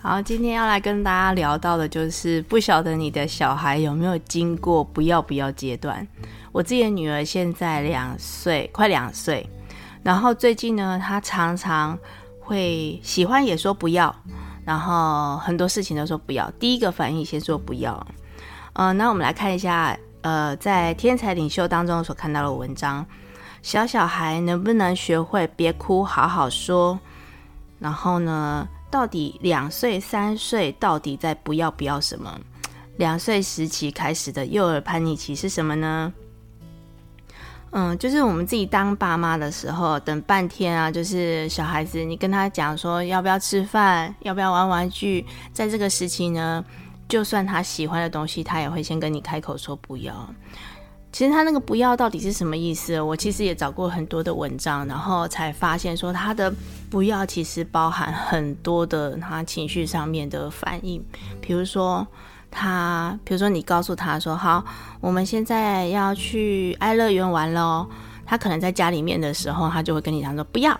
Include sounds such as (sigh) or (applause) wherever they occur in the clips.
好，今天要来跟大家聊到的就是，不晓得你的小孩有没有经过不要不要阶段。我自己的女儿现在两岁，快两岁，然后最近呢，她常常会喜欢也说不要，然后很多事情都说不要。第一个反应先说不要。嗯、呃，那我们来看一下，呃，在天才领袖当中所看到的文章，小小孩能不能学会别哭，好好说？然后呢？到底两岁、三岁到底在不要不要什么？两岁时期开始的幼儿叛逆期是什么呢？嗯，就是我们自己当爸妈的时候，等半天啊，就是小孩子，你跟他讲说要不要吃饭，要不要玩玩具，在这个时期呢，就算他喜欢的东西，他也会先跟你开口说不要。其实他那个不要到底是什么意思？我其实也找过很多的文章，然后才发现说他的不要其实包含很多的他情绪上面的反应。比如说他，比如说你告诉他说好，我们现在要去爱乐园玩咯，他可能在家里面的时候，他就会跟你讲说不要。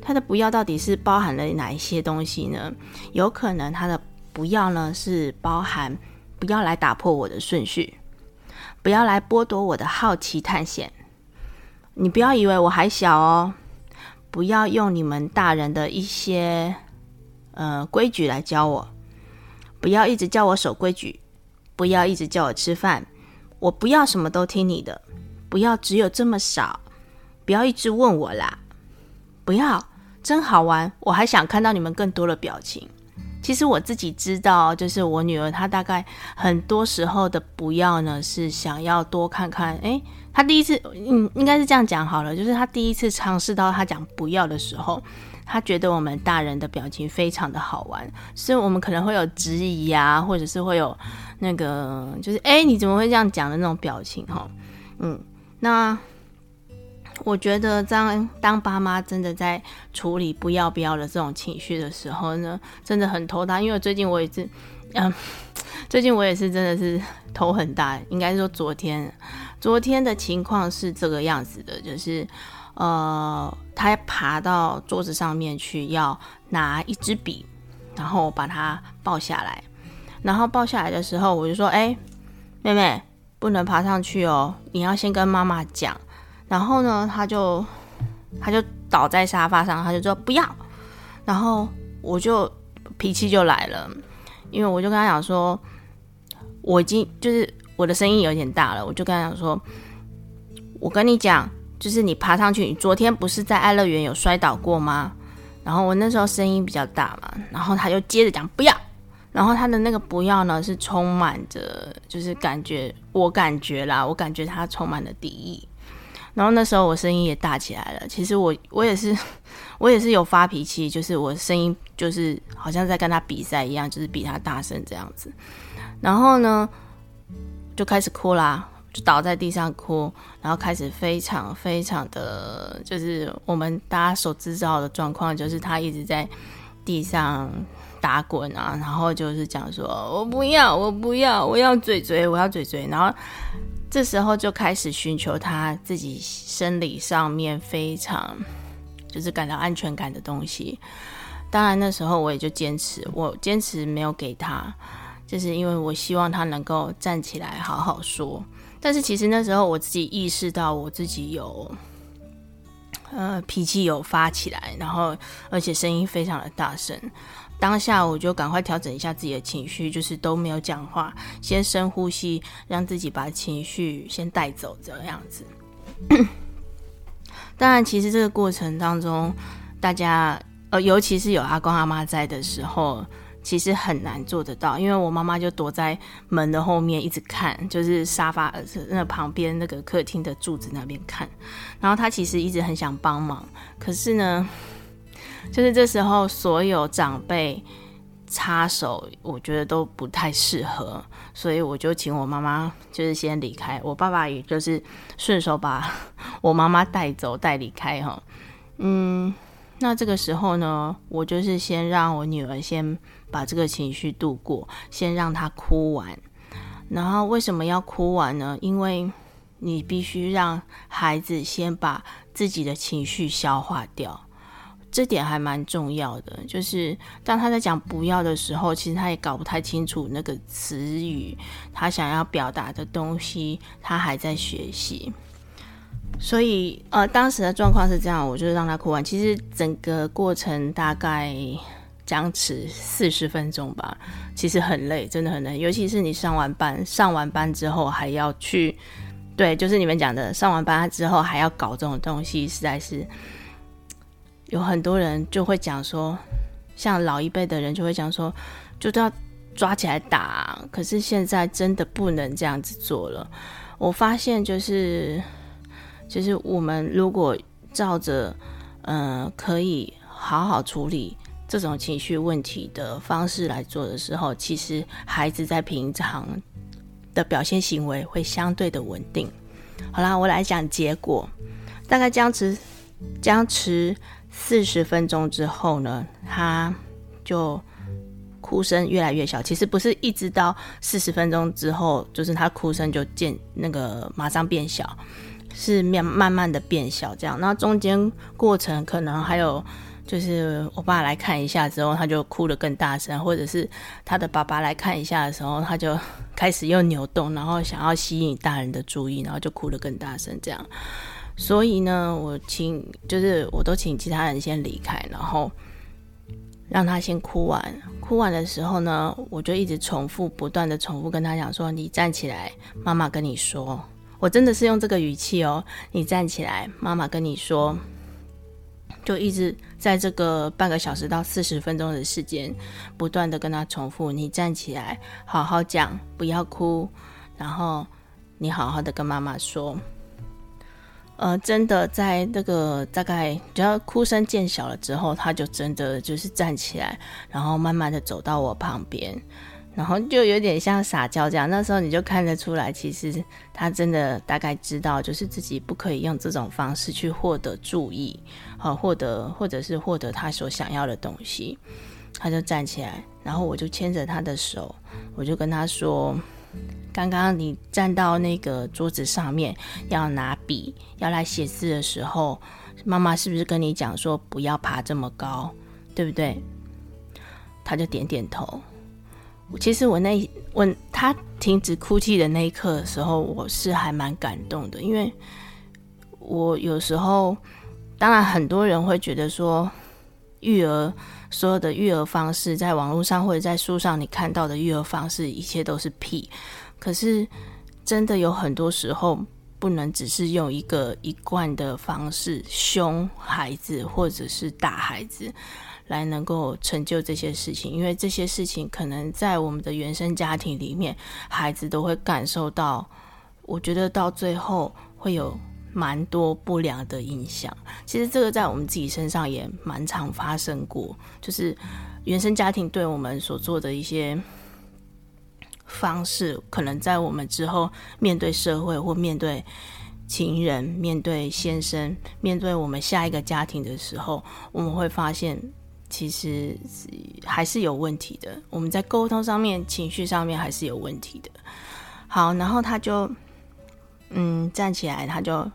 他的不要到底是包含了哪一些东西呢？有可能他的不要呢是包含不要来打破我的顺序。不要来剥夺我的好奇探险。你不要以为我还小哦。不要用你们大人的一些呃规矩来教我。不要一直叫我守规矩。不要一直叫我吃饭。我不要什么都听你的。不要只有这么少。不要一直问我啦。不要，真好玩。我还想看到你们更多的表情。其实我自己知道，就是我女儿她大概很多时候的不要呢，是想要多看看。诶，她第一次，嗯，应该是这样讲好了，就是她第一次尝试到她讲不要的时候，她觉得我们大人的表情非常的好玩，所以我们可能会有质疑啊，或者是会有那个，就是诶，你怎么会这样讲的那种表情哈，嗯，那。我觉得当当爸妈真的在处理不要不要的这种情绪的时候呢，真的很头大。因为最近我也是，嗯，(laughs) 最近我也是真的是头很大。应该说昨天，昨天的情况是这个样子的，就是呃，他爬到桌子上面去要拿一支笔，然后我把他抱下来，然后抱下来的时候我就说：“哎，妹妹不能爬上去哦，你要先跟妈妈讲。”然后呢，他就他就倒在沙发上，他就说不要。然后我就脾气就来了，因为我就跟他讲说，我已经就是我的声音有点大了，我就跟他讲说，我跟你讲，就是你爬上去，你昨天不是在爱乐园有摔倒过吗？然后我那时候声音比较大嘛，然后他就接着讲不要。然后他的那个不要呢，是充满着就是感觉，我感觉啦，我感觉他充满了敌意。然后那时候我声音也大起来了。其实我我也是，(laughs) 我也是有发脾气，就是我声音就是好像在跟他比赛一样，就是比他大声这样子。然后呢，就开始哭啦，就倒在地上哭，然后开始非常非常的，就是我们大家所知道的状况，就是他一直在地上打滚啊，然后就是讲说：“我不要，我不要，我要嘴嘴，我要嘴嘴。”然后。这时候就开始寻求他自己生理上面非常就是感到安全感的东西。当然那时候我也就坚持，我坚持没有给他，就是因为我希望他能够站起来好好说。但是其实那时候我自己意识到我自己有呃脾气有发起来，然后而且声音非常的大声。当下我就赶快调整一下自己的情绪，就是都没有讲话，先深呼吸，让自己把情绪先带走，这样子。当然，其实这个过程当中，大家呃，尤其是有阿公阿妈在的时候，其实很难做得到，因为我妈妈就躲在门的后面一直看，就是沙发那旁边那个客厅的柱子那边看，然后她其实一直很想帮忙，可是呢。就是这时候，所有长辈插手，我觉得都不太适合，所以我就请我妈妈就是先离开，我爸爸也就是顺手把 (laughs) 我妈妈带走带离开哈。嗯，那这个时候呢，我就是先让我女儿先把这个情绪度过，先让她哭完。然后为什么要哭完呢？因为你必须让孩子先把自己的情绪消化掉。这点还蛮重要的，就是当他在讲不要的时候，其实他也搞不太清楚那个词语，他想要表达的东西，他还在学习。所以，呃，当时的状况是这样，我就让他哭完。其实整个过程大概僵持四十分钟吧，其实很累，真的很累。尤其是你上完班，上完班之后还要去，对，就是你们讲的，上完班之后还要搞这种东西，实在是。有很多人就会讲说，像老一辈的人就会讲说，就都要抓起来打。可是现在真的不能这样子做了。我发现就是，就是我们如果照着，嗯、可以好好处理这种情绪问题的方式来做的时候，其实孩子在平常的表现行为会相对的稳定。好啦，我来讲结果，大概僵持，僵持。四十分钟之后呢，他就哭声越来越小。其实不是一直到四十分钟之后，就是他哭声就渐那个马上变小，是慢慢慢的变小这样。那中间过程可能还有，就是我爸来看一下之后，他就哭得更大声，或者是他的爸爸来看一下的时候，他就开始又扭动，然后想要吸引大人的注意，然后就哭得更大声这样。所以呢，我请就是我都请其他人先离开，然后让他先哭完。哭完的时候呢，我就一直重复，不断的重复跟他讲说：“你站起来，妈妈跟你说。”我真的是用这个语气哦，“你站起来，妈妈跟你说。”就一直在这个半个小时到四十分钟的时间，不断的跟他重复：“你站起来，好好讲，不要哭，然后你好好的跟妈妈说。”呃，真的在那个大概只要哭声渐小了之后，他就真的就是站起来，然后慢慢的走到我旁边，然后就有点像撒娇这样。那时候你就看得出来，其实他真的大概知道，就是自己不可以用这种方式去获得注意，好，获得或者是获得他所想要的东西。他就站起来，然后我就牵着他的手，我就跟他说。刚刚你站到那个桌子上面要拿笔要来写字的时候，妈妈是不是跟你讲说不要爬这么高，对不对？他就点点头。其实我那问他停止哭泣的那一刻的时候，我是还蛮感动的，因为我有时候，当然很多人会觉得说育儿。所有的育儿方式，在网络上或者在书上你看到的育儿方式，一切都是屁。可是，真的有很多时候，不能只是用一个一贯的方式凶孩子或者是打孩子，来能够成就这些事情。因为这些事情可能在我们的原生家庭里面，孩子都会感受到。我觉得到最后会有。蛮多不良的影响，其实这个在我们自己身上也蛮常发生过，就是原生家庭对我们所做的一些方式，可能在我们之后面对社会或面对情人、面对先生、面对我们下一个家庭的时候，我们会发现其实还是有问题的。我们在沟通上面、情绪上面还是有问题的。好，然后他就嗯站起来，他就。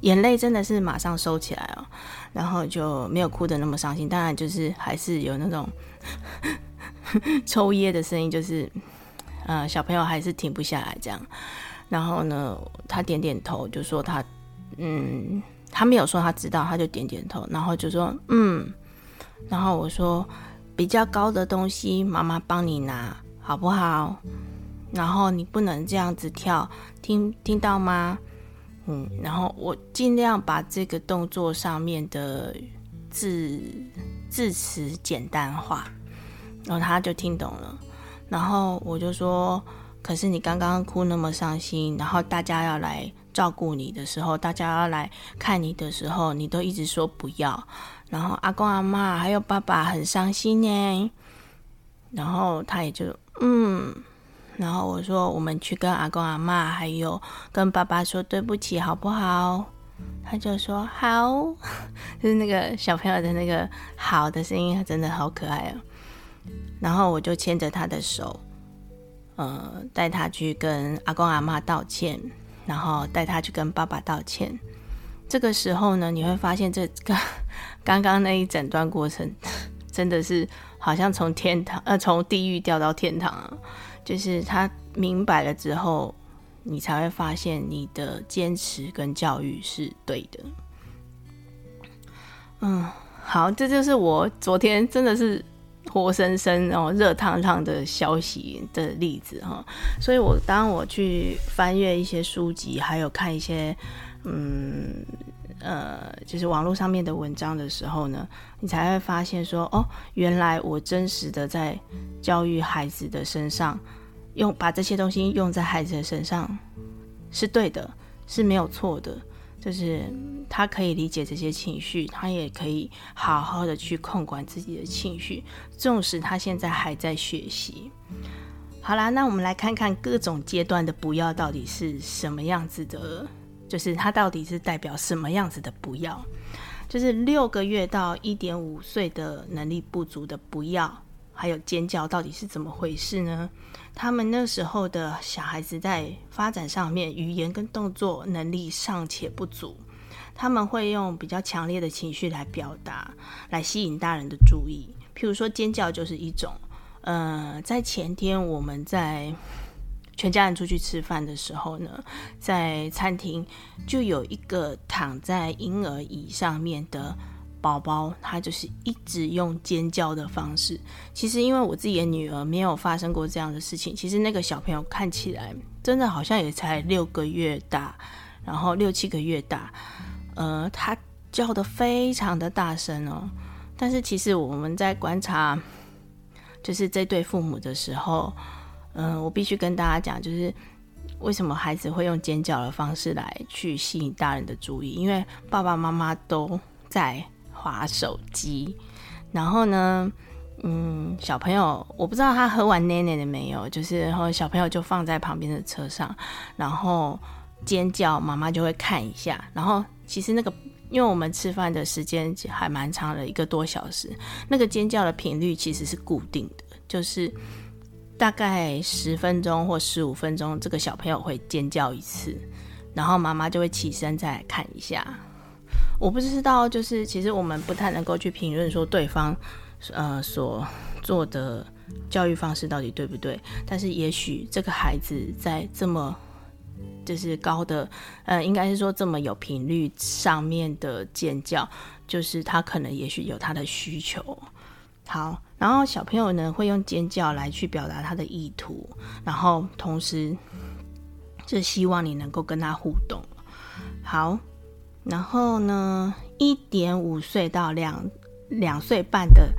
眼泪真的是马上收起来哦，然后就没有哭得那么伤心。当然，就是还是有那种 (laughs) 抽噎的声音，就是呃，小朋友还是停不下来这样。然后呢，他点点头，就说他嗯，他没有说他知道，他就点点头，然后就说嗯。然后我说比较高的东西，妈妈帮你拿，好不好？然后你不能这样子跳，听听到吗？嗯，然后我尽量把这个动作上面的字字词简单化，然后他就听懂了。然后我就说：“可是你刚刚哭那么伤心，然后大家要来照顾你的时候，大家要来看你的时候，你都一直说不要。然后阿公阿妈还有爸爸很伤心呢。然后他也就嗯，然后我说我们去跟阿公阿嬷还有跟爸爸说对不起好不好？他就说好，(laughs) 就是那个小朋友的那个好的声音，真的好可爱哦。然后我就牵着他的手，呃，带他去跟阿公阿嬷道歉，然后带他去跟爸爸道歉。这个时候呢，你会发现这个 (laughs) 刚刚那一整段过程，真的是好像从天堂呃从地狱掉到天堂啊，就是他明白了之后。你才会发现你的坚持跟教育是对的。嗯，好，这就是我昨天真的是活生生哦热烫烫的消息的例子哈。所以我当我去翻阅一些书籍，还有看一些嗯呃就是网络上面的文章的时候呢，你才会发现说哦，原来我真实的在教育孩子的身上。用把这些东西用在孩子的身上是对的，是没有错的。就是他可以理解这些情绪，他也可以好好的去控管自己的情绪，纵使他现在还在学习。好啦，那我们来看看各种阶段的不要到底是什么样子的，就是它到底是代表什么样子的不要。就是六个月到一点五岁的能力不足的不要。还有尖叫到底是怎么回事呢？他们那时候的小孩子在发展上面，语言跟动作能力尚且不足，他们会用比较强烈的情绪来表达，来吸引大人的注意。譬如说尖叫就是一种。呃，在前天我们在全家人出去吃饭的时候呢，在餐厅就有一个躺在婴儿椅上面的。宝宝他就是一直用尖叫的方式。其实因为我自己的女儿没有发生过这样的事情。其实那个小朋友看起来真的好像也才六个月大，然后六七个月大。呃，他叫得非常的大声哦。但是其实我们在观察，就是这对父母的时候，嗯、我必须跟大家讲，就是为什么孩子会用尖叫的方式来去吸引大人的注意？因为爸爸妈妈都在。划手机，然后呢，嗯，小朋友我不知道他喝完奶奶的没有，就是然后小朋友就放在旁边的车上，然后尖叫，妈妈就会看一下。然后其实那个，因为我们吃饭的时间还蛮长的，一个多小时，那个尖叫的频率其实是固定的，就是大概十分钟或十五分钟，这个小朋友会尖叫一次，然后妈妈就会起身再看一下。我不知道，就是其实我们不太能够去评论说对方，呃，所做的教育方式到底对不对。但是也许这个孩子在这么就是高的，呃，应该是说这么有频率上面的尖叫，就是他可能也许有他的需求。好，然后小朋友呢会用尖叫来去表达他的意图，然后同时就希望你能够跟他互动。好。然后呢，一点五岁到两两岁半的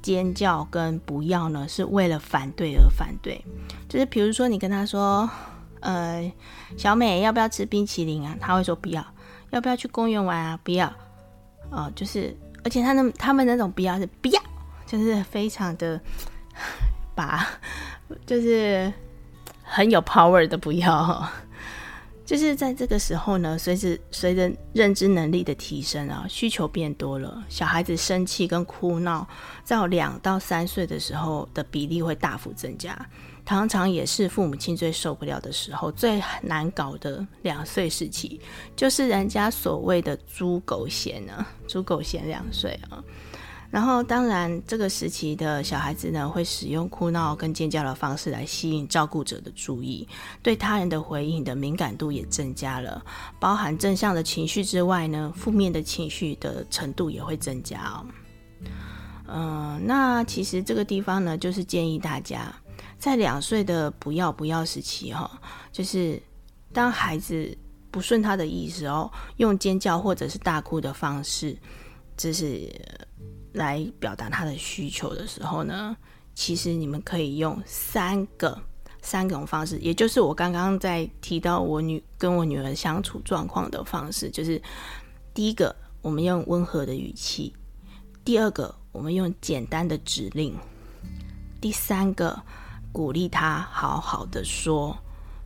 尖叫跟不要呢，是为了反对而反对。就是比如说，你跟他说：“呃，小美要不要吃冰淇淋啊？”他会说：“不要。”要不要去公园玩啊？不要。哦、呃，就是，而且他那他们那种不要是不要，就是非常的把，就是很有 power 的不要。就是在这个时候呢，随着随着认知能力的提升啊，需求变多了，小孩子生气跟哭闹，在两到三岁的时候的比例会大幅增加，常常也是父母亲最受不了的时候，最难搞的两岁时期，就是人家所谓的“猪狗嫌”啊，“猪狗嫌”两岁啊。然后，当然，这个时期的小孩子呢，会使用哭闹跟尖叫的方式来吸引照顾者的注意，对他人的回应的敏感度也增加了。包含正向的情绪之外呢，负面的情绪的程度也会增加哦。嗯、那其实这个地方呢，就是建议大家在两岁的不要不要时期哈、就是当孩子不顺他的意思哦，用尖叫或者是大哭的方式，这是。来表达他的需求的时候呢，其实你们可以用三个三种方式，也就是我刚刚在提到我女跟我女儿相处状况的方式，就是第一个，我们用温和的语气；第二个，我们用简单的指令；第三个，鼓励他好好的说，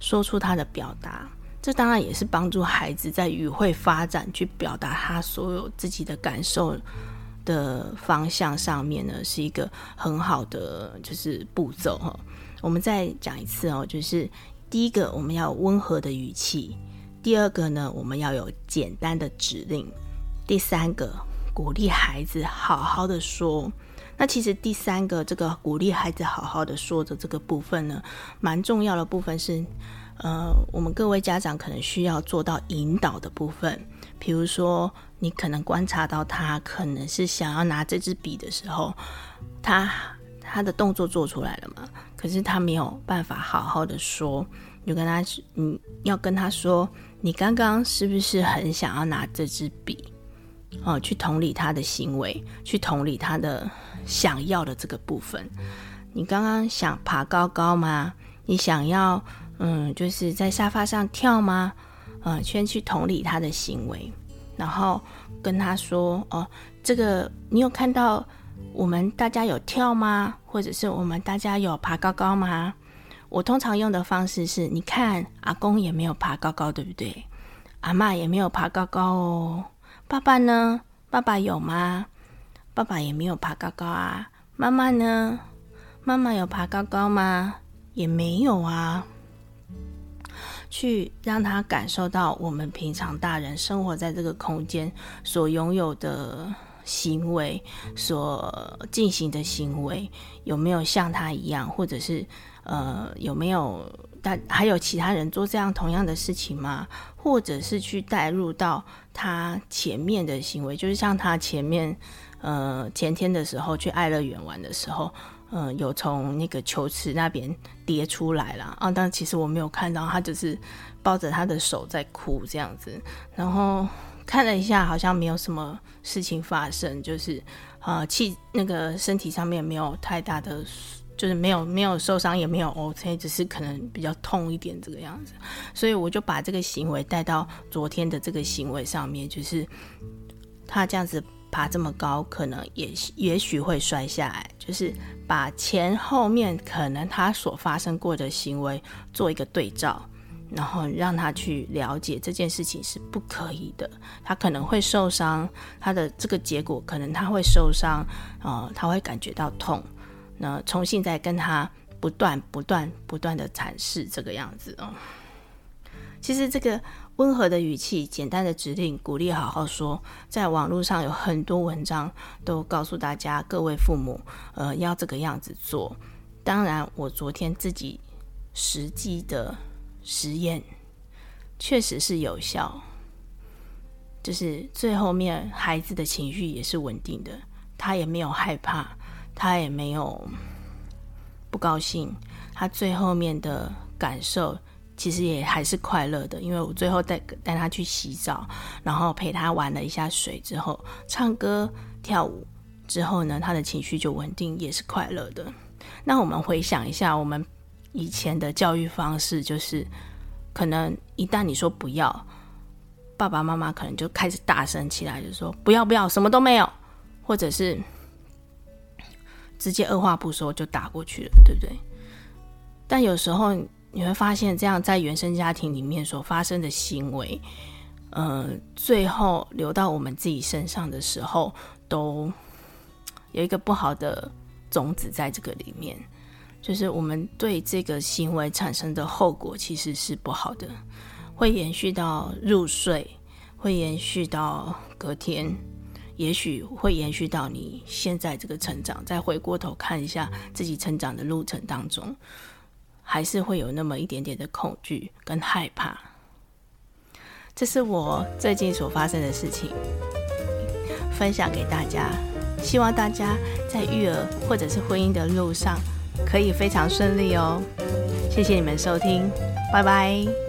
说出他的表达。这当然也是帮助孩子在语会发展，去表达他所有自己的感受的方向上面呢，是一个很好的就是步骤哈。我们再讲一次哦，就是第一个我们要温和的语气，第二个呢我们要有简单的指令，第三个鼓励孩子好好的说。那其实第三个这个鼓励孩子好好的说的这个部分呢，蛮重要的部分是。呃，我们各位家长可能需要做到引导的部分，比如说，你可能观察到他可能是想要拿这支笔的时候，他他的动作做出来了嘛，可是他没有办法好好的说，你就跟他，你要跟他说，你刚刚是不是很想要拿这支笔？哦，去同理他的行为，去同理他的想要的这个部分。你刚刚想爬高高吗？你想要？嗯，就是在沙发上跳吗？嗯，先去同理他的行为，然后跟他说：“哦，这个你有看到我们大家有跳吗？或者是我们大家有爬高高吗？”我通常用的方式是：你看，阿公也没有爬高高，对不对？阿嬷也没有爬高高哦。爸爸呢？爸爸有吗？爸爸也没有爬高高啊。妈妈呢？妈妈有爬高高吗？也没有啊。去让他感受到我们平常大人生活在这个空间所拥有的行为，所进行的行为有没有像他一样，或者是呃有没有但还有其他人做这样同样的事情吗？或者是去带入到他前面的行为，就是像他前面呃前天的时候去爱乐园玩的时候。嗯，有从那个球池那边跌出来了啊！但其实我没有看到，他就是抱着他的手在哭这样子。然后看了一下，好像没有什么事情发生，就是啊，气那个身体上面没有太大的，就是没有没有受伤，也没有 OK，只是可能比较痛一点这个样子。所以我就把这个行为带到昨天的这个行为上面，就是他这样子。爬这么高，可能也也许会摔下来。就是把前后面可能他所发生过的行为做一个对照，然后让他去了解这件事情是不可以的。他可能会受伤，他的这个结果可能他会受伤，呃，他会感觉到痛。那重新再跟他不断、不断、不断的阐释这个样子哦。其实这个。温和的语气，简单的指令，鼓励好好说。在网络上有很多文章都告诉大家，各位父母，呃，要这个样子做。当然，我昨天自己实际的实验确实是有效，就是最后面孩子的情绪也是稳定的，他也没有害怕，他也没有不高兴，他最后面的感受。其实也还是快乐的，因为我最后带带他去洗澡，然后陪他玩了一下水之后，唱歌跳舞之后呢，他的情绪就稳定，也是快乐的。那我们回想一下，我们以前的教育方式，就是可能一旦你说不要，爸爸妈妈可能就开始大声起来，就说不要不要，什么都没有，或者是直接二话不说就打过去了，对不对？但有时候。你会发现，这样在原生家庭里面所发生的行为，呃，最后流到我们自己身上的时候，都有一个不好的种子在这个里面，就是我们对这个行为产生的后果其实是不好的，会延续到入睡，会延续到隔天，也许会延续到你现在这个成长。再回过头看一下自己成长的路程当中。还是会有那么一点点的恐惧跟害怕，这是我最近所发生的事情，分享给大家。希望大家在育儿或者是婚姻的路上可以非常顺利哦。谢谢你们收听，拜拜。